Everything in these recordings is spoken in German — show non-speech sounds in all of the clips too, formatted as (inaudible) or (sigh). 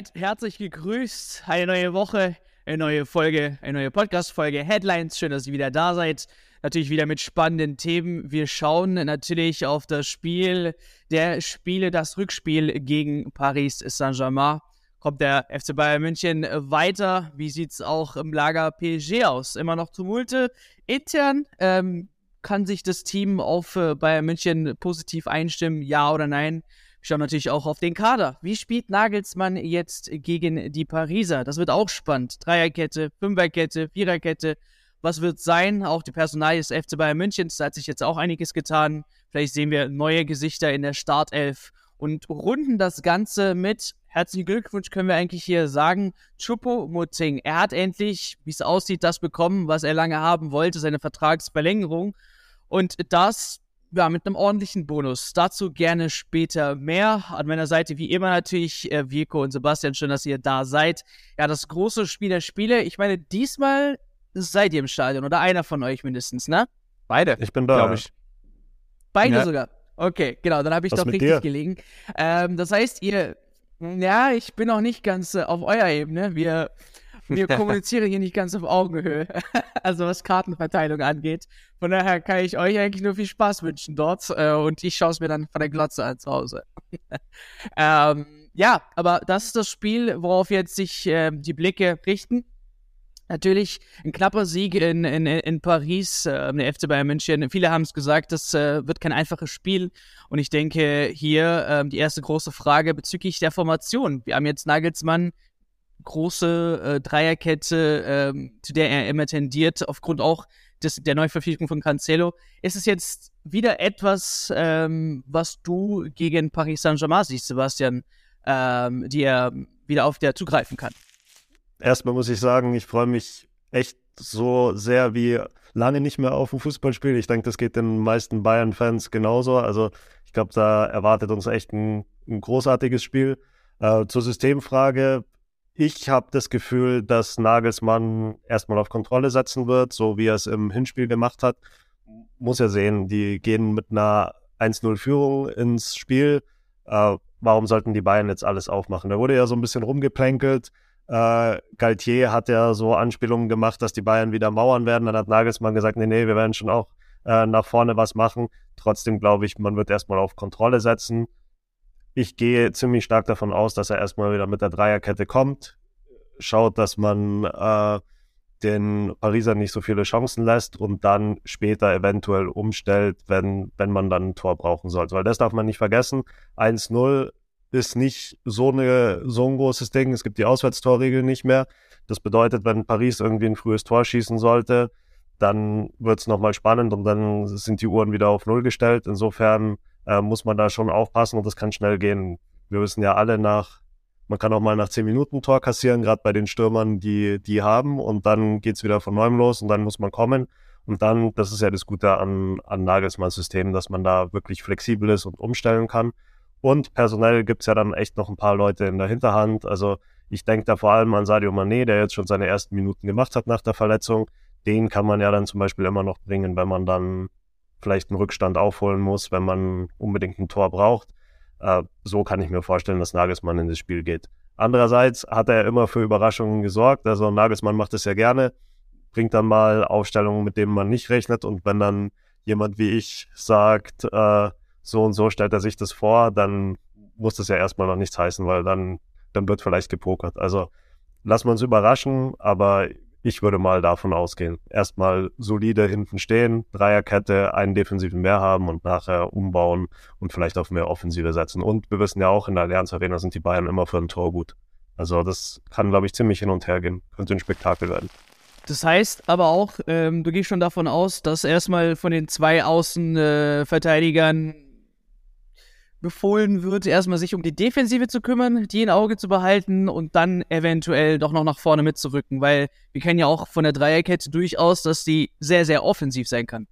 Seid herzlich gegrüßt. Eine neue Woche, eine neue Folge, eine neue Podcast-Folge. Headlines. Schön, dass ihr wieder da seid. Natürlich wieder mit spannenden Themen. Wir schauen natürlich auf das Spiel der Spiele, das Rückspiel gegen Paris Saint-Germain. Kommt der FC Bayern München weiter? Wie sieht es auch im Lager PSG aus? Immer noch Tumulte intern. Ähm, kann sich das Team auf äh, Bayern München positiv einstimmen? Ja oder nein? Schauen natürlich auch auf den Kader. Wie spielt Nagelsmann jetzt gegen die Pariser? Das wird auch spannend. Dreierkette, Fünferkette, Viererkette. Was wird sein? Auch die Personal des FC Bayern Münchens, da hat sich jetzt auch einiges getan. Vielleicht sehen wir neue Gesichter in der Startelf und runden das Ganze mit herzlichen Glückwunsch können wir eigentlich hier sagen. Chupo Muting, er hat endlich, wie es aussieht, das bekommen, was er lange haben wollte, seine Vertragsverlängerung. Und das ja, mit einem ordentlichen Bonus. Dazu gerne später mehr. An meiner Seite wie immer natürlich äh, Virko und Sebastian. Schön, dass ihr da seid. Ja, das große Spiel der Spiele. Ich meine, diesmal seid ihr im Stadion oder einer von euch mindestens, ne? Beide. Ich bin da. Glaube ich. Beide ja. sogar. Okay, genau, dann habe ich Was doch richtig dir? gelegen. Ähm, das heißt, ihr, ja, ich bin noch nicht ganz äh, auf eurer Ebene. Wir wir (laughs) kommunizieren hier nicht ganz auf Augenhöhe, (laughs) also was Kartenverteilung angeht. Von daher kann ich euch eigentlich nur viel Spaß wünschen dort äh, und ich schaue es mir dann von der Glotze an zu Hause. (laughs) ähm, ja, aber das ist das Spiel, worauf jetzt sich äh, die Blicke richten. Natürlich ein knapper Sieg in, in, in Paris, äh, der FC Bayern München. Viele haben es gesagt, das äh, wird kein einfaches Spiel. Und ich denke hier äh, die erste große Frage bezüglich der Formation. Wir haben jetzt Nagelsmann große äh, Dreierkette, ähm, zu der er immer tendiert, aufgrund auch des, der Neuverpflichtung von Cancelo. Ist es jetzt wieder etwas, ähm, was du gegen Paris Saint-Germain siehst, Sebastian, ähm, die er wieder auf der zugreifen kann? Erstmal muss ich sagen, ich freue mich echt so sehr wie lange nicht mehr auf ein Fußballspiel. Ich denke, das geht den meisten Bayern-Fans genauso. Also ich glaube, da erwartet uns echt ein, ein großartiges Spiel. Äh, zur Systemfrage, ich habe das Gefühl, dass Nagelsmann erstmal auf Kontrolle setzen wird, so wie er es im Hinspiel gemacht hat. Muss er sehen, die gehen mit einer 1-0-Führung ins Spiel. Äh, warum sollten die Bayern jetzt alles aufmachen? Da wurde ja so ein bisschen rumgeplänkelt. Äh, Galtier hat ja so Anspielungen gemacht, dass die Bayern wieder mauern werden. Dann hat Nagelsmann gesagt, nee, nee, wir werden schon auch äh, nach vorne was machen. Trotzdem glaube ich, man wird erstmal auf Kontrolle setzen ich gehe ziemlich stark davon aus, dass er erstmal wieder mit der Dreierkette kommt, schaut, dass man äh, den Pariser nicht so viele Chancen lässt und dann später eventuell umstellt, wenn, wenn man dann ein Tor brauchen sollte. Weil das darf man nicht vergessen. 1-0 ist nicht so, eine, so ein großes Ding. Es gibt die Auswärtstorregel nicht mehr. Das bedeutet, wenn Paris irgendwie ein frühes Tor schießen sollte, dann wird es nochmal spannend und dann sind die Uhren wieder auf Null gestellt. Insofern äh, muss man da schon aufpassen und das kann schnell gehen. Wir wissen ja alle nach, man kann auch mal nach zehn Minuten Tor kassieren, gerade bei den Stürmern, die die haben und dann geht's wieder von neuem los und dann muss man kommen. Und dann, das ist ja das Gute an, an Nagelsmanns System, dass man da wirklich flexibel ist und umstellen kann. Und personell gibt's ja dann echt noch ein paar Leute in der Hinterhand. Also ich denke da vor allem an Sadio Mané, der jetzt schon seine ersten Minuten gemacht hat nach der Verletzung. Den kann man ja dann zum Beispiel immer noch bringen, wenn man dann vielleicht einen Rückstand aufholen muss, wenn man unbedingt ein Tor braucht. Äh, so kann ich mir vorstellen, dass Nagelsmann in das Spiel geht. Andererseits hat er immer für Überraschungen gesorgt. Also Nagelsmann macht es ja gerne, bringt dann mal Aufstellungen, mit denen man nicht rechnet. Und wenn dann jemand wie ich sagt, äh, so und so stellt er sich das vor, dann muss das ja erstmal noch nichts heißen, weil dann, dann wird vielleicht gepokert. Also lassen wir uns überraschen, aber ich würde mal davon ausgehen. Erstmal solide hinten stehen, Dreierkette, einen defensiven mehr haben und nachher umbauen und vielleicht auf mehr Offensive setzen. Und wir wissen ja auch, in der Allianz Arena sind die Bayern immer für ein Tor gut. Also das kann, glaube ich, ziemlich hin und her gehen. Könnte ein Spektakel werden. Das heißt aber auch, ähm, du gehst schon davon aus, dass erstmal von den zwei Außenverteidigern äh, befohlen wird, erstmal sich um die Defensive zu kümmern, die in Auge zu behalten und dann eventuell doch noch nach vorne mitzurücken, weil wir kennen ja auch von der Dreierkette durchaus, dass die sehr, sehr offensiv sein kann.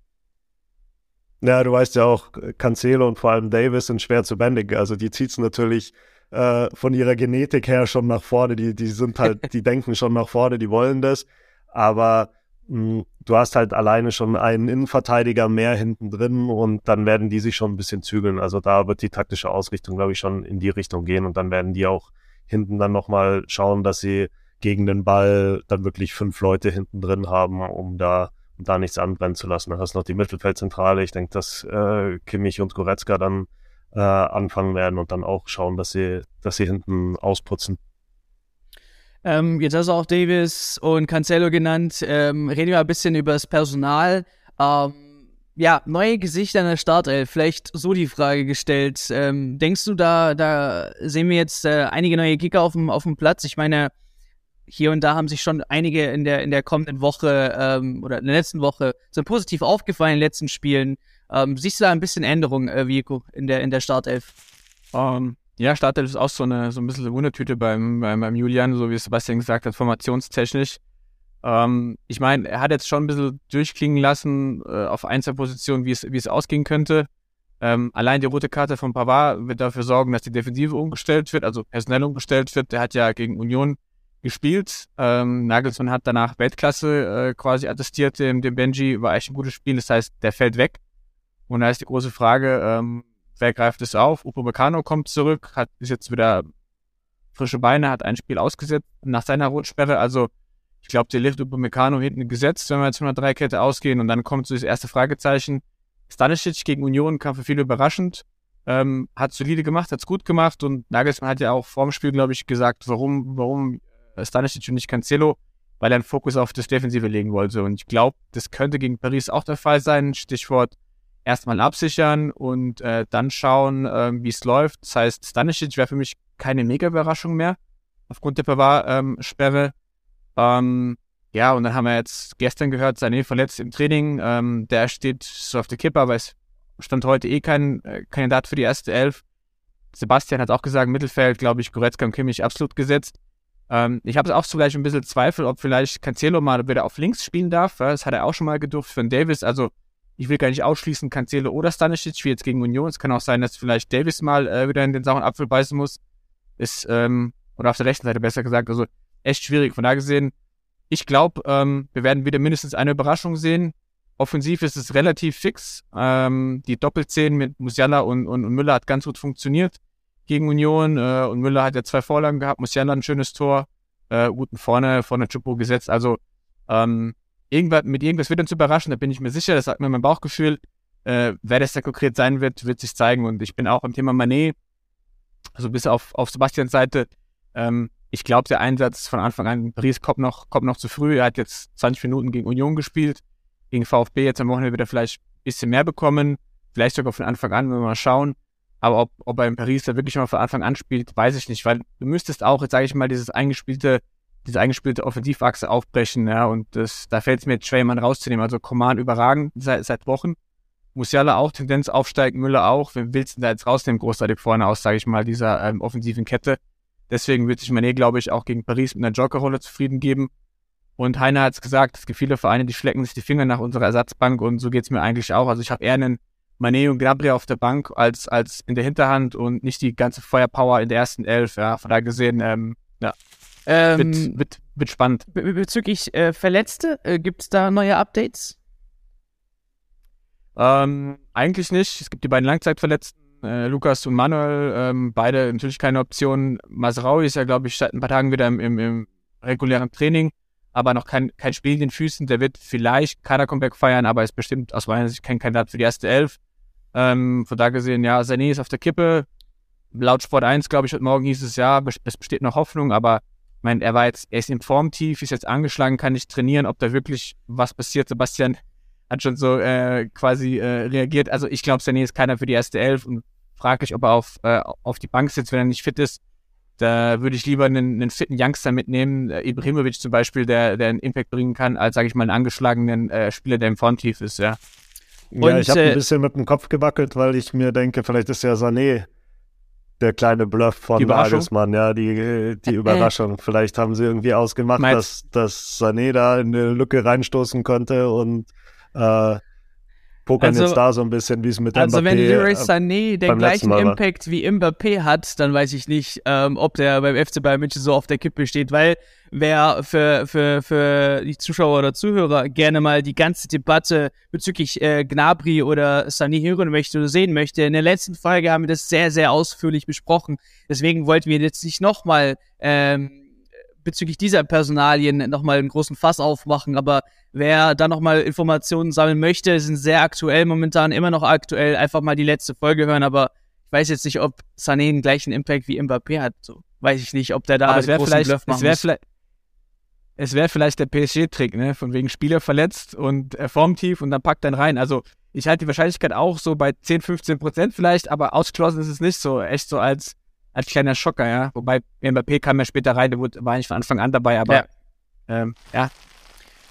Ja, du weißt ja auch, Cancelo und vor allem Davis sind schwer zu bändigen. Also die zieht es natürlich äh, von ihrer Genetik her schon nach vorne. Die, die sind halt, (laughs) die denken schon nach vorne, die wollen das. Aber du hast halt alleine schon einen Innenverteidiger mehr hinten drin und dann werden die sich schon ein bisschen zügeln. Also da wird die taktische Ausrichtung, glaube ich, schon in die Richtung gehen und dann werden die auch hinten dann nochmal schauen, dass sie gegen den Ball dann wirklich fünf Leute hinten drin haben, um da, um da nichts anbrennen zu lassen. Dann hast du noch die Mittelfeldzentrale. Ich denke, dass äh, Kimmich und Goretzka dann äh, anfangen werden und dann auch schauen, dass sie, dass sie hinten ausputzen. Ähm, jetzt hast du auch Davis und Cancelo genannt. Ähm, reden wir ein bisschen über das Personal. Ähm, ja, neue Gesichter in der Startelf. Vielleicht so die Frage gestellt. Ähm, denkst du, da, da sehen wir jetzt äh, einige neue Kicker auf dem, auf dem Platz? Ich meine, hier und da haben sich schon einige in der, in der kommenden Woche ähm, oder in der letzten Woche sind positiv aufgefallen in den letzten Spielen. Ähm, siehst du da ein bisschen Änderung, äh, Vico, in der, in der Startelf? Um, ja, Startelf ist auch so eine so ein bisschen eine Wundertüte beim, beim, beim Julian, so wie Sebastian gesagt hat, formationstechnisch. Ähm, ich meine, er hat jetzt schon ein bisschen durchklingen lassen äh, auf Einzelpositionen, wie es, wie es ausgehen könnte. Ähm, allein die rote Karte von Pavard wird dafür sorgen, dass die Defensive umgestellt wird, also personell umgestellt wird. Der hat ja gegen Union gespielt. Ähm, Nagelsmann hat danach Weltklasse äh, quasi attestiert dem, dem Benji, war echt ein gutes Spiel. Das heißt, der fällt weg. Und da ist die große Frage, ähm, wer greift es auf? Upamecano kommt zurück, hat ist jetzt wieder frische Beine, hat ein Spiel ausgesetzt nach seiner Rotsperre. Also ich glaube, der Lift Upamecano hinten gesetzt, wenn wir jetzt von der Dreikette ausgehen. Und dann kommt so das erste Fragezeichen. Stanisic gegen Union kam für viele überraschend. Ähm, hat solide gemacht, hat's gut gemacht und Nagelsmann hat ja auch vorm Spiel, glaube ich, gesagt, warum, warum Stanisic und nicht Cancelo, weil er einen Fokus auf das Defensive legen wollte. Und ich glaube, das könnte gegen Paris auch der Fall sein. Stichwort erstmal absichern und äh, dann schauen, äh, wie es läuft. Das heißt, Stanisic wäre für mich keine Mega-Überraschung mehr aufgrund der Pavard-Sperre. Ähm, ja, und dann haben wir jetzt gestern gehört, Sané verletzt im Training. Ähm, der steht so auf der Kippe, aber es stand heute eh kein äh, Kandidat für die erste Elf. Sebastian hat auch gesagt, Mittelfeld, glaube ich, Goretzka und Kimmich absolut gesetzt. Ähm, ich habe auch zugleich ein bisschen Zweifel, ob vielleicht Cancelo mal wieder auf links spielen darf. Das hat er auch schon mal gedurft für den Davis. Also ich will gar nicht ausschließen, Cancelo oder Stanisic, wie jetzt gegen Union. Es kann auch sein, dass vielleicht Davis mal äh, wieder in den sauren Apfel beißen muss. Ist, ähm, oder auf der rechten Seite besser gesagt. Also echt schwierig. Von da gesehen, ich glaube, ähm, wir werden wieder mindestens eine Überraschung sehen. Offensiv ist es relativ fix. Ähm, die Doppelzehn mit Musiala und, und, und, Müller hat ganz gut funktioniert gegen Union. Äh, und Müller hat ja zwei Vorlagen gehabt, Musiala ein schönes Tor, äh, guten vorne, vorne Chupo gesetzt. Also ähm, irgendwas, mit irgendwas wird uns überraschen, da bin ich mir sicher, das sagt mir mein Bauchgefühl. Äh, wer das da konkret sein wird, wird sich zeigen. Und ich bin auch am Thema Manet, also bis auf, auf Sebastians Seite, ähm, ich glaube, der Einsatz von Anfang an Paris kommt noch, kommt noch zu früh. Er hat jetzt 20 Minuten gegen Union gespielt, gegen VfB jetzt am Wochenende wird er vielleicht ein bisschen mehr bekommen, vielleicht sogar von Anfang an, wenn wir mal schauen. Aber ob, ob er in Paris da wirklich mal von Anfang an spielt, weiß ich nicht, weil du müsstest auch, jetzt sage ich mal, dieses eingespielte diese eingespielte Offensivachse aufbrechen, ja, und das, da fällt es mir jemanden rauszunehmen. Also Coman überragend seit, seit Wochen. Musiala auch, Tendenz aufsteigen, Müller auch. Wen willst du da jetzt rausnehmen, großartig vorne aus, sage ich mal, dieser ähm, offensiven Kette. Deswegen wird sich Mané, glaube ich, auch gegen Paris mit einer Jokerrolle zufrieden geben. Und Heiner hat es gesagt, es gibt viele Vereine, die schlecken sich die Finger nach unserer Ersatzbank und so geht's mir eigentlich auch. Also ich habe eher einen Mané und Gnabry auf der Bank als, als in der Hinterhand und nicht die ganze Feuerpower in der ersten Elf. Ja, von daher gesehen, ähm, ja, ähm, wird, wird, wird spannend. Bezüglich äh, Verletzte, äh, gibt es da neue Updates? Ähm, eigentlich nicht. Es gibt die beiden Langzeitverletzten, äh, Lukas und Manuel, ähm, beide natürlich keine Option. Masraui ist ja, glaube ich, seit ein paar Tagen wieder im, im, im regulären Training, aber noch kein, kein Spiel in den Füßen. Der wird vielleicht Kader-Comeback feiern, aber ist bestimmt aus meiner Sicht kein Kandidat für die erste Elf. Ähm, von da gesehen, ja, Sané ist auf der Kippe. Laut Sport 1, glaube ich, heute Morgen hieß es ja, es besteht noch Hoffnung, aber ich meine, er war jetzt, er ist im Formtief, ist jetzt angeschlagen, kann nicht trainieren, ob da wirklich was passiert. Sebastian hat schon so äh, quasi äh, reagiert. Also ich glaube, Sané ist keiner für die erste Elf und frage ich, ob er auf, äh, auf die Bank sitzt, wenn er nicht fit ist. Da würde ich lieber einen, einen fitten Youngster mitnehmen, äh, Ibrahimovic zum Beispiel, der, der einen Impact bringen kann, als, sage ich mal, einen angeschlagenen äh, Spieler, der im Formtief ist, ja. Ja, ich habe ein äh, bisschen mit dem Kopf gewackelt, weil ich mir denke, vielleicht ist ja Sané der kleine Bluff von Nagelsmann, ja, die, die Überraschung. Äh. Vielleicht haben sie irgendwie ausgemacht, dass, dass Sané da in eine Lücke reinstoßen konnte und äh, pokern also, jetzt da so ein bisschen, wie es mit Also Mbappé, wenn Leroy äh, Sané den gleichen Impact wie Mbappé hat, dann weiß ich nicht, ähm, ob der beim FC Bayern München so auf der Kippe steht, weil wer für, für, für die Zuschauer oder Zuhörer gerne mal die ganze Debatte bezüglich äh, Gnabry oder Sané hören möchte oder sehen möchte, in der letzten Folge haben wir das sehr, sehr ausführlich besprochen. Deswegen wollten wir jetzt nicht nochmal ähm, bezüglich dieser Personalien nochmal einen großen Fass aufmachen, aber wer da nochmal Informationen sammeln möchte, sind sehr aktuell momentan, immer noch aktuell, einfach mal die letzte Folge hören, aber ich weiß jetzt nicht, ob Sané den gleichen Impact wie Mbappé hat, so weiß ich nicht, ob der da aber einen großen Bluff macht. Es wäre es wäre vielleicht der PSG-Trick, ne? Von wegen Spieler verletzt und äh, formtief und dann packt dann rein. Also ich halte die Wahrscheinlichkeit auch so bei 10, 15 Prozent vielleicht, aber ausgeschlossen ist es nicht so. Echt so als als kleiner Schocker, ja. Wobei Mbappé kam ja später rein, der war eigentlich von Anfang an dabei, aber ja. Ähm, ja.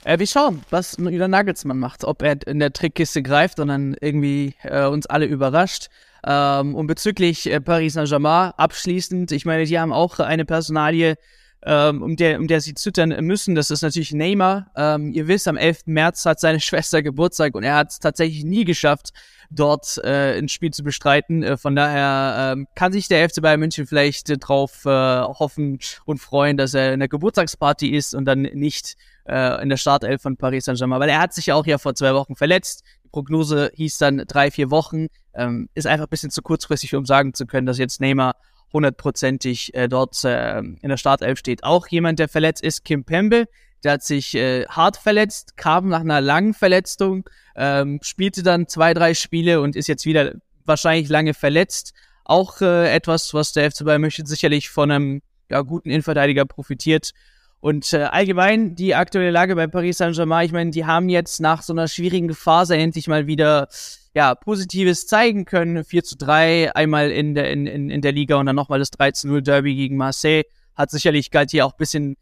Äh, wir schauen, was Julian Nagelsmann macht, ob er in der Trickkiste greift und dann irgendwie äh, uns alle überrascht. Ähm, und bezüglich äh, Paris Saint-Germain abschließend, ich meine, die haben auch eine Personalie, ähm, um, der, um der sie zittern müssen. Das ist natürlich Neymar. Ähm, ihr wisst, am 11. März hat seine (laughs) Schwester Geburtstag und er hat es tatsächlich nie geschafft, dort äh, ein Spiel zu bestreiten. Äh, von daher äh, kann sich der FC Bayern München vielleicht äh, drauf äh, hoffen und freuen, dass er in der Geburtstagsparty ist und dann nicht äh, in der Startelf von Paris Saint-Germain. Weil er hat sich ja auch ja vor zwei Wochen verletzt. Die Prognose hieß dann drei, vier Wochen. Ähm, ist einfach ein bisschen zu kurzfristig, um sagen zu können, dass jetzt Neymar hundertprozentig äh, dort äh, in der Startelf steht. Auch jemand, der verletzt ist, Kim Pembe. Der hat sich äh, hart verletzt, kam nach einer langen Verletzung, ähm, spielte dann zwei, drei Spiele und ist jetzt wieder wahrscheinlich lange verletzt. Auch äh, etwas, was der FC Bayern München sicherlich von einem ja, guten Innenverteidiger profitiert. Und äh, allgemein die aktuelle Lage bei Paris Saint-Germain, ich meine, die haben jetzt nach so einer schwierigen Phase endlich mal wieder ja, Positives zeigen können. 4 zu 3, einmal in der, in, in, in der Liga und dann nochmal das 3 zu 0 Derby gegen Marseille. Hat sicherlich galt hier auch bisschen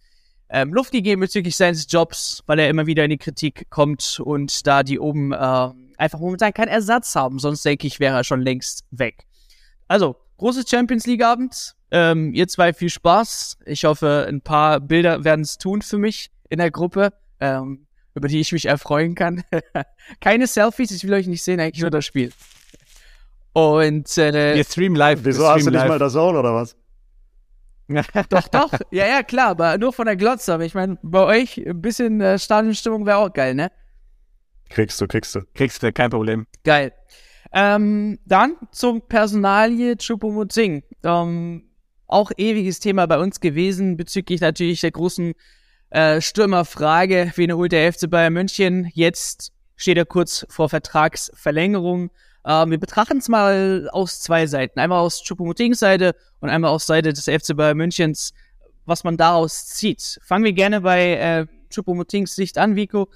ähm, Luft gegeben bezüglich seines Jobs, weil er immer wieder in die Kritik kommt und da die oben äh, einfach momentan keinen Ersatz haben. Sonst denke ich, wäre er schon längst weg. Also, großes Champions League Abend. Ähm, ihr zwei viel Spaß. Ich hoffe, ein paar Bilder werden es tun für mich in der Gruppe. Ähm, über die ich mich erfreuen kann. (laughs) Keine Selfies, ich will euch nicht sehen, eigentlich nur das Spiel. Und äh, Wir streamen live. Wieso stream hast du nicht live. mal das Zone oder was? (laughs) doch, doch. Ja, ja, klar, aber nur von der Glotze. Aber ich meine, bei euch ein bisschen äh, Stadionstimmung wäre auch geil, ne? Kriegst du, kriegst du. Kriegst du, kein Problem. Geil. Ähm, dann zum Personalie Chupomuting. Ähm, auch ewiges Thema bei uns gewesen bezüglich natürlich der großen äh, Stürmerfrage, wen holt der FC Bayern München? Jetzt steht er kurz vor Vertragsverlängerung. Ähm, wir betrachten es mal aus zwei Seiten. Einmal aus Choupo-Motings Seite und einmal aus Seite des FC Bayern Münchens, was man daraus zieht. Fangen wir gerne bei äh, Choupo-Motings Sicht an, Vico.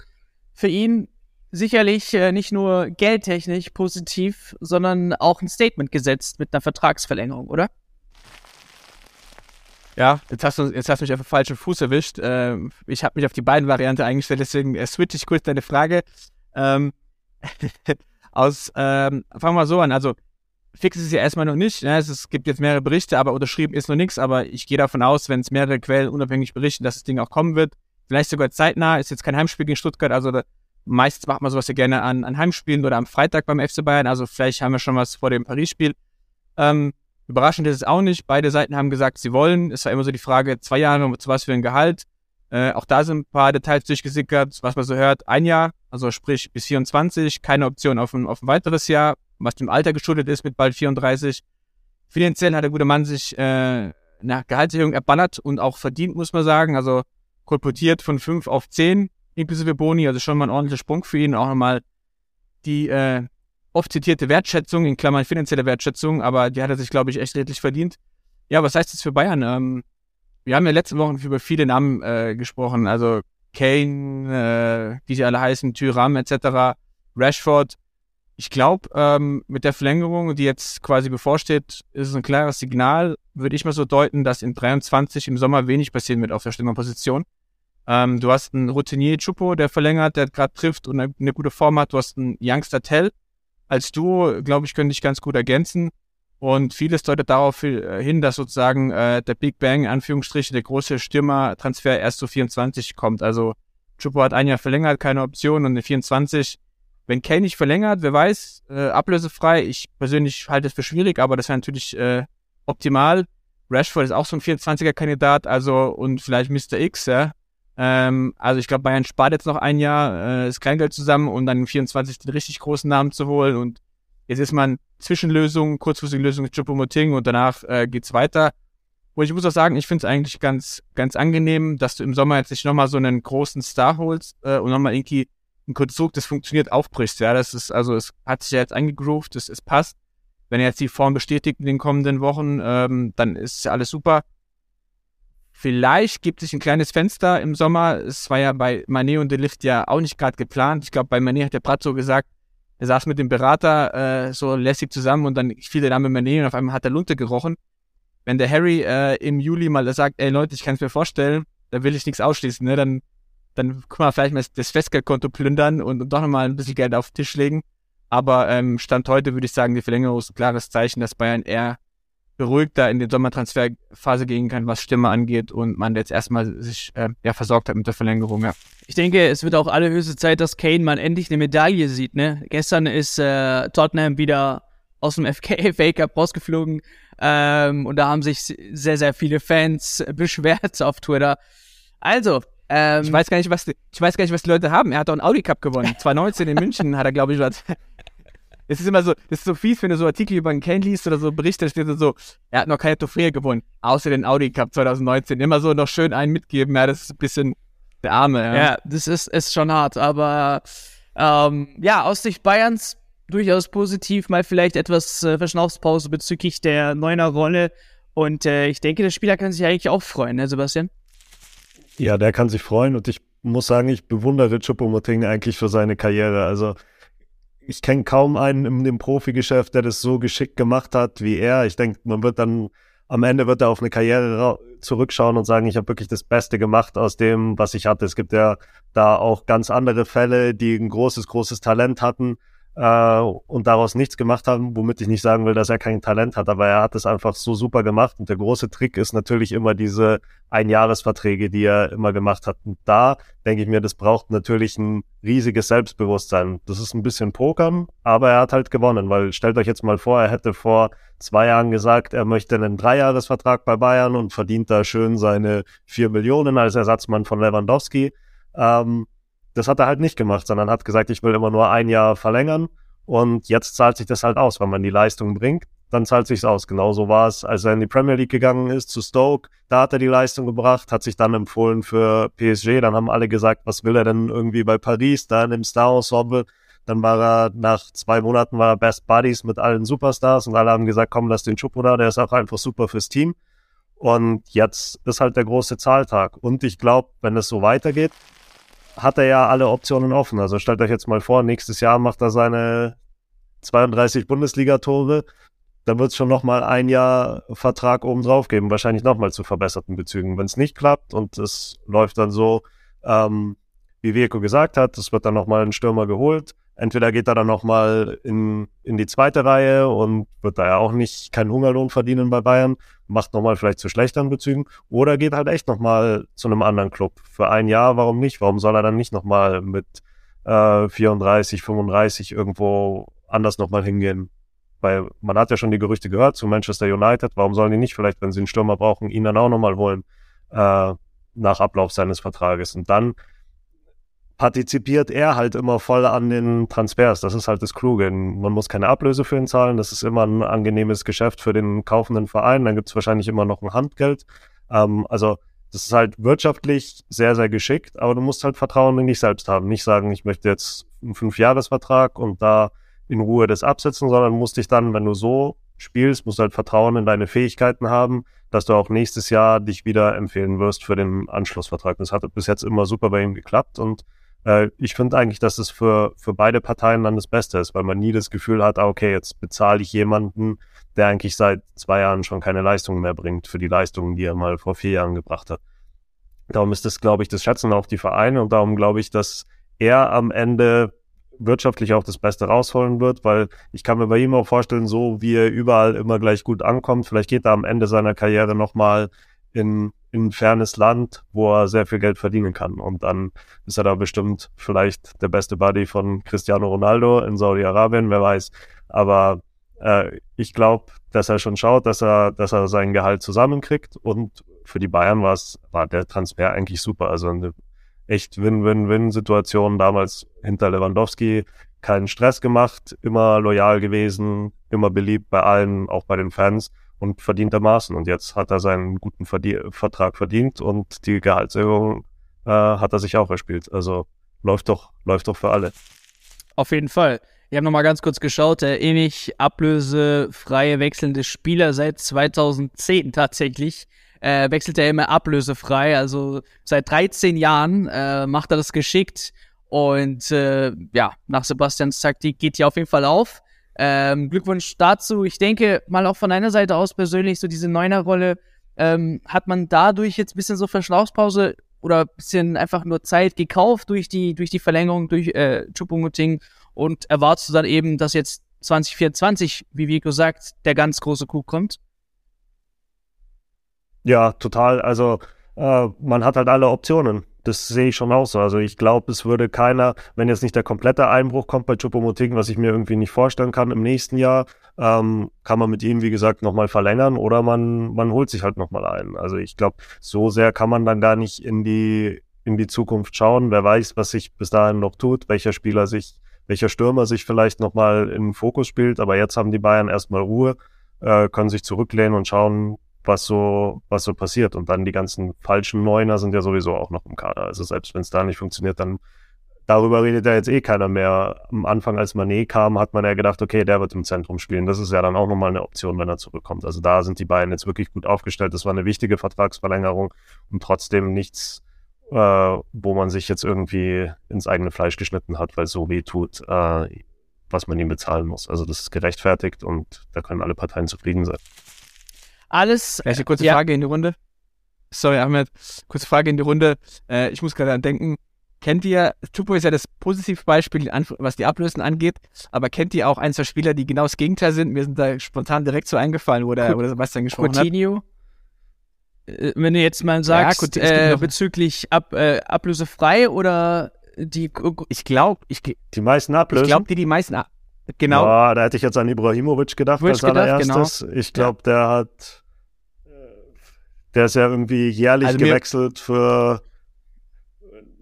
Für ihn sicherlich äh, nicht nur geldtechnisch positiv, sondern auch ein Statement gesetzt mit einer Vertragsverlängerung, oder? Ja, jetzt hast du, jetzt hast du mich auf den falschen Fuß erwischt. Ähm, ich habe mich auf die beiden Varianten eingestellt, deswegen äh, switch ich kurz deine Frage. Ähm, (laughs) aus, ähm, fangen wir mal so an. Also, fix ist es ja erstmal noch nicht. Ne? Es, gibt jetzt mehrere Berichte, aber unterschrieben ist noch nichts. Aber ich gehe davon aus, wenn es mehrere Quellen unabhängig berichten, dass das Ding auch kommen wird. Vielleicht sogar zeitnah. Ist jetzt kein Heimspiel gegen Stuttgart. Also, da, meistens macht man sowas ja gerne an, an Heimspielen oder am Freitag beim FC Bayern. Also, vielleicht haben wir schon was vor dem Paris-Spiel. Ähm, Überraschend ist es auch nicht. Beide Seiten haben gesagt, sie wollen. Es war immer so die Frage, zwei Jahre, zu was für ein Gehalt. Äh, auch da sind ein paar Details durchgesickert, was man so hört. Ein Jahr, also sprich bis 24, keine Option auf ein, auf ein weiteres Jahr, was dem Alter geschuldet ist mit bald 34. Finanziell hat der gute Mann sich äh, eine Gehaltserhöhung erballert und auch verdient, muss man sagen. Also kolportiert von 5 auf 10 inklusive Boni, also schon mal ein ordentlicher Sprung für ihn. Auch nochmal die äh, oft zitierte Wertschätzung, in Klammern finanzielle Wertschätzung, aber die hat er sich, glaube ich, echt redlich verdient. Ja, was heißt das für Bayern? Ähm, wir haben ja letzte Woche über viele Namen äh, gesprochen, also Kane, äh, wie sie alle heißen, Tyram etc., Rashford. Ich glaube, ähm, mit der Verlängerung, die jetzt quasi bevorsteht, ist es ein klares Signal, würde ich mal so deuten, dass in 23 im Sommer wenig passieren wird auf der Stürmerposition. Ähm, du hast einen Routinier Chupo, der verlängert, der gerade trifft und eine, eine, gute Form hat. Du hast einen Youngster Tell, als Duo, glaube ich, könnte ich ganz gut ergänzen. Und vieles deutet darauf äh, hin, dass sozusagen äh, der Big Bang, in Anführungsstriche, der große Stürmertransfer erst zu 24 kommt. Also Chupo hat ein Jahr verlängert, keine Option und in 24 wenn Kane nicht verlängert, wer weiß, äh, ablösefrei. Ich persönlich halte es für schwierig, aber das wäre natürlich äh, optimal. Rashford ist auch so ein 24er-Kandidat, also und vielleicht Mr. X, ja. Ähm, also ich glaube, Bayern spart jetzt noch ein Jahr, äh, das Kleingeld zusammen, um dann im 24 den richtig großen Namen zu holen. Und jetzt ist man Zwischenlösung, kurzfristige Lösung mit Choupo-Moting und danach äh, geht's weiter. Und ich muss auch sagen, ich finde es eigentlich ganz, ganz angenehm, dass du im Sommer jetzt nicht nochmal so einen großen Star holst äh, und nochmal irgendwie ein Konstrukt, das funktioniert, aufbrichst. Ja, das ist, also es hat sich ja jetzt eingegroovt, es, es passt. Wenn er jetzt die Form bestätigt in den kommenden Wochen, ähm, dann ist ja alles super. Vielleicht gibt es ein kleines Fenster im Sommer. Es war ja bei Manet und Delicht ja auch nicht gerade geplant. Ich glaube, bei Manet hat der Bratzo gesagt, er saß mit dem Berater äh, so lässig zusammen und dann fiel der Name Manet und auf einmal hat er Lunte gerochen. Wenn der Harry äh, im Juli mal sagt, ey Leute, ich kann es mir vorstellen, da will ich nichts ausschließen, ne? dann, dann guck mal, vielleicht mal das Festgeldkonto plündern und, und doch nochmal ein bisschen Geld auf den Tisch legen. Aber ähm, Stand heute würde ich sagen, die Verlängerung ist ein klares Zeichen, dass Bayern eher beruhigter in die Sommertransferphase gehen kann, was Stimme angeht und man jetzt erstmal sich äh, ja, versorgt hat mit der Verlängerung. Ja. Ich denke, es wird auch alle höchste Zeit, dass Kane mal endlich eine Medaille sieht. Ne? Gestern ist äh, Tottenham wieder aus dem FK (laughs) Cup rausgeflogen ähm, und da haben sich sehr, sehr viele Fans beschwert auf Twitter. Also, ähm, ich weiß gar nicht, was die, ich weiß gar nicht, was die Leute haben. Er hat auch einen Audi Cup gewonnen. (laughs) 2019 in München hat er, glaube ich, was. Es ist immer so, das ist so fies, wenn du so Artikel über einen Kane liest oder so Berichte, da steht so, er hat noch keine Trophäe gewonnen, außer den Audi Cup 2019. Immer so noch schön einen mitgeben, ja, das ist ein bisschen der Arme. Ja, ja das ist, ist schon hart, aber ähm, ja, aus Sicht Bayerns durchaus positiv, mal vielleicht etwas äh, Verschnaufspause bezüglich der neuner Rolle. Und äh, ich denke, der Spieler kann sich eigentlich auch freuen, ne, Sebastian? Ja, der kann sich freuen und ich muss sagen, ich bewundere Choupo-Moting eigentlich für seine Karriere. Also ich kenne kaum einen in dem Profigeschäft, der das so geschickt gemacht hat wie er. Ich denke, man wird dann am Ende wird er auf eine Karriere zurückschauen und sagen, ich habe wirklich das Beste gemacht aus dem, was ich hatte. Es gibt ja da auch ganz andere Fälle, die ein großes, großes Talent hatten äh, und daraus nichts gemacht haben, womit ich nicht sagen will, dass er kein Talent hat, aber er hat es einfach so super gemacht. Und der große Trick ist natürlich immer diese Einjahresverträge, die er immer gemacht hat. Und da denke ich mir, das braucht natürlich ein riesiges Selbstbewusstsein. Das ist ein bisschen Pokern, aber er hat halt gewonnen, weil stellt euch jetzt mal vor, er hätte vor zwei Jahren gesagt, er möchte einen Dreijahresvertrag bei Bayern und verdient da schön seine vier Millionen als Ersatzmann von Lewandowski. Ähm, das hat er halt nicht gemacht, sondern hat gesagt, ich will immer nur ein Jahr verlängern. Und jetzt zahlt sich das halt aus, wenn man die Leistung bringt, dann zahlt sich's aus. Genauso war es, als er in die Premier League gegangen ist zu Stoke. Da hat er die Leistung gebracht, hat sich dann empfohlen für PSG. Dann haben alle gesagt, was will er denn irgendwie bei Paris, da in dem Star-Ensemble. Dann war er nach zwei Monaten war er Best Buddies mit allen Superstars und alle haben gesagt, komm, lass den Chupo da, der ist auch einfach super fürs Team. Und jetzt ist halt der große Zahltag. Und ich glaube, wenn es so weitergeht, hat er ja alle Optionen offen. Also stellt euch jetzt mal vor, nächstes Jahr macht er seine 32 Bundesliga-Tore. Dann wird es schon nochmal ein Jahr Vertrag oben drauf geben, wahrscheinlich nochmal zu verbesserten Bezügen. Wenn es nicht klappt und es läuft dann so, ähm, wie Virko gesagt hat, es wird dann nochmal ein Stürmer geholt, entweder geht er dann nochmal in, in die zweite Reihe und wird da ja auch nicht keinen Hungerlohn verdienen bei Bayern, macht nochmal vielleicht zu schlechteren Bezügen, oder geht halt echt nochmal zu einem anderen Club. Für ein Jahr, warum nicht? Warum soll er dann nicht nochmal mit äh, 34, 35 irgendwo anders nochmal hingehen? Weil man hat ja schon die Gerüchte gehört zu Manchester United, warum sollen die nicht vielleicht, wenn sie einen Stürmer brauchen, ihn dann auch nochmal holen äh, nach Ablauf seines Vertrages? Und dann partizipiert er halt immer voll an den Transfers. Das ist halt das Kluge. Man muss keine Ablöse für ihn zahlen. Das ist immer ein angenehmes Geschäft für den kaufenden Verein. Dann gibt es wahrscheinlich immer noch ein Handgeld. Ähm, also das ist halt wirtschaftlich sehr, sehr geschickt, aber du musst halt Vertrauen in dich selbst haben. Nicht sagen, ich möchte jetzt einen Fünfjahresvertrag und da in Ruhe das absetzen, sondern musst dich dann, wenn du so spielst, musst halt Vertrauen in deine Fähigkeiten haben, dass du auch nächstes Jahr dich wieder empfehlen wirst für den Anschlussvertrag. Das hat bis jetzt immer super bei ihm geklappt und äh, ich finde eigentlich, dass es für, für beide Parteien dann das Beste ist, weil man nie das Gefühl hat, ah, okay, jetzt bezahle ich jemanden, der eigentlich seit zwei Jahren schon keine Leistungen mehr bringt für die Leistungen, die er mal vor vier Jahren gebracht hat. Darum ist das, glaube ich, das schätzen auch die Vereine und darum glaube ich, dass er am Ende wirtschaftlich auch das Beste rausholen wird, weil ich kann mir bei ihm auch vorstellen, so wie er überall immer gleich gut ankommt, vielleicht geht er am Ende seiner Karriere nochmal in in ein fernes Land, wo er sehr viel Geld verdienen kann. Und dann ist er da bestimmt vielleicht der beste Buddy von Cristiano Ronaldo in Saudi-Arabien, wer weiß. Aber äh, ich glaube, dass er schon schaut, dass er, dass er sein Gehalt zusammenkriegt. Und für die Bayern war es, war der Transfer eigentlich super. Also eine echt Win-Win-Win-Situation damals hinter Lewandowski. Keinen Stress gemacht, immer loyal gewesen, immer beliebt bei allen, auch bei den Fans und verdientermaßen. Und jetzt hat er seinen guten Verdie Vertrag verdient und die Gehaltserhöhung äh, hat er sich auch erspielt. Also läuft doch, läuft doch für alle. Auf jeden Fall. Ich habe nochmal ganz kurz geschaut, der ewig ablösefreie wechselnde Spieler seit 2010 tatsächlich. Äh, wechselt er immer ablösefrei, also seit 13 Jahren äh, macht er das geschickt und äh, ja, nach Sebastians Taktik geht hier auf jeden Fall auf. Ähm, Glückwunsch dazu. Ich denke, mal auch von einer Seite aus persönlich, so diese Neuner-Rolle, ähm, hat man dadurch jetzt ein bisschen so Verschlauchspause oder ein bisschen einfach nur Zeit gekauft durch die, durch die Verlängerung durch äh, Chupomuting und erwartest du dann eben, dass jetzt 2024, wie Vico sagt, der ganz große Coup kommt? Ja, total. Also äh, man hat halt alle Optionen das sehe ich schon auch so. Also ich glaube, es würde keiner, wenn jetzt nicht der komplette Einbruch kommt bei Chupomoting, was ich mir irgendwie nicht vorstellen kann im nächsten Jahr, ähm, kann man mit ihm, wie gesagt, nochmal verlängern oder man, man holt sich halt nochmal ein. Also ich glaube, so sehr kann man dann gar nicht in die, in die Zukunft schauen. Wer weiß, was sich bis dahin noch tut, welcher Spieler sich, welcher Stürmer sich vielleicht nochmal in den Fokus spielt. Aber jetzt haben die Bayern erstmal Ruhe, äh, können sich zurücklehnen und schauen, was so, was so passiert. Und dann die ganzen falschen Neuner sind ja sowieso auch noch im Kader. Also selbst wenn es da nicht funktioniert, dann darüber redet ja jetzt eh keiner mehr. Am Anfang, als Manet kam, hat man ja gedacht, okay, der wird im Zentrum spielen. Das ist ja dann auch nochmal eine Option, wenn er zurückkommt. Also da sind die beiden jetzt wirklich gut aufgestellt. Das war eine wichtige Vertragsverlängerung und trotzdem nichts, äh, wo man sich jetzt irgendwie ins eigene Fleisch geschnitten hat, weil es so weh tut, äh, was man ihm bezahlen muss. Also das ist gerechtfertigt und da können alle Parteien zufrieden sein. Alles. Vielleicht eine kurze ja. Frage in die Runde. Sorry, Ahmed. Kurze Frage in die Runde. Äh, ich muss gerade an denken. Kennt ihr, Tupo ist ja das Positivbeispiel, was die Ablösen angeht, aber kennt ihr auch ein, zwei Spieler, die genau das Gegenteil sind? Mir sind da spontan direkt so eingefallen, wo der, wo der Sebastian gesprochen Coutinho? hat. Äh, wenn du jetzt mal sagst, ja, äh, bezüglich Ab, äh, ablösefrei oder die. Ich glaube, ich, die meisten Ablösen. Ich glaube, die die meisten Genau. Ja, da hätte ich jetzt an Ibrahimovic gedacht Rich als gedacht, allererstes. Genau. Ich glaube, ja. der hat, der ist ja irgendwie jährlich also gewechselt für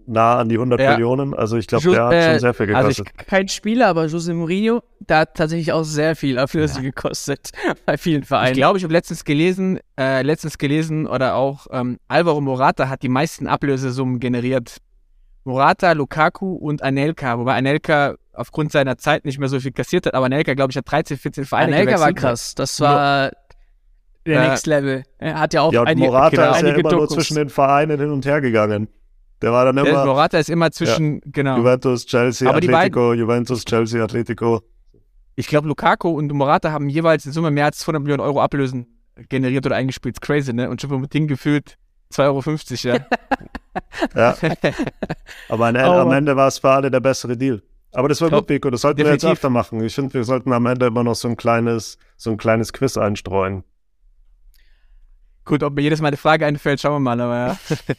nah an die 100 ja. Millionen. Also ich glaube, der hat äh, schon sehr viel gekostet. Also ich, kein Spieler, aber José Mourinho, der hat tatsächlich auch sehr viel dafür ja. gekostet (laughs) bei vielen Vereinen. Ich glaube, ich habe letztens gelesen, äh, letztens gelesen oder auch ähm, Alvaro Morata hat die meisten Ablösesummen generiert. Morata, Lukaku und Anelka, wobei Anelka aufgrund seiner Zeit nicht mehr so viel kassiert hat, aber Anelka, glaube ich, hat 13, 14 Vereine Anelka gewechselt. war krass, das war der äh, Next Level. Er hat ja auch ja, einige, Morata genau, ist ja immer Dokus. nur zwischen den Vereinen hin und her gegangen. Der war dann immer. Der Morata ist immer zwischen, ja, genau. Juventus, Chelsea, aber Atletico, Juventus, Chelsea, Atletico. Ich glaube, Lukaku und Morata haben jeweils in Summe mehr als 200 Millionen Euro Ablösen generiert oder eingespielt. Crazy, ne? Und schon mit Ding gefühlt 2,50 Euro, ja. (laughs) ja. Aber am, oh. am Ende war es für alle der bessere Deal. Aber das war gut, Beko. Das sollten Definitiv. wir jetzt öfter machen. Ich finde, wir sollten am Ende immer noch so ein kleines, so ein kleines Quiz einstreuen. Gut, ob mir jedes Mal eine Frage einfällt, schauen wir mal, aber ja. (laughs)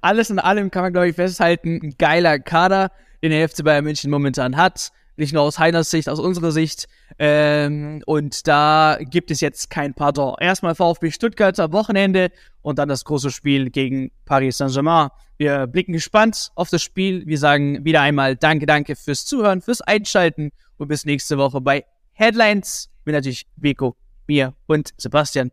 Alles in allem kann man, glaube ich, festhalten, ein geiler Kader, den der FC Bayern München momentan hat. Nicht nur aus Heiners Sicht, aus unserer Sicht. Ähm, und da gibt es jetzt kein Pardon. Erstmal VfB Stuttgart am Wochenende und dann das große Spiel gegen Paris Saint-Germain. Wir blicken gespannt auf das Spiel. Wir sagen wieder einmal Danke, danke fürs Zuhören, fürs Einschalten und bis nächste Woche bei Headlines mit natürlich Beko, mir und Sebastian.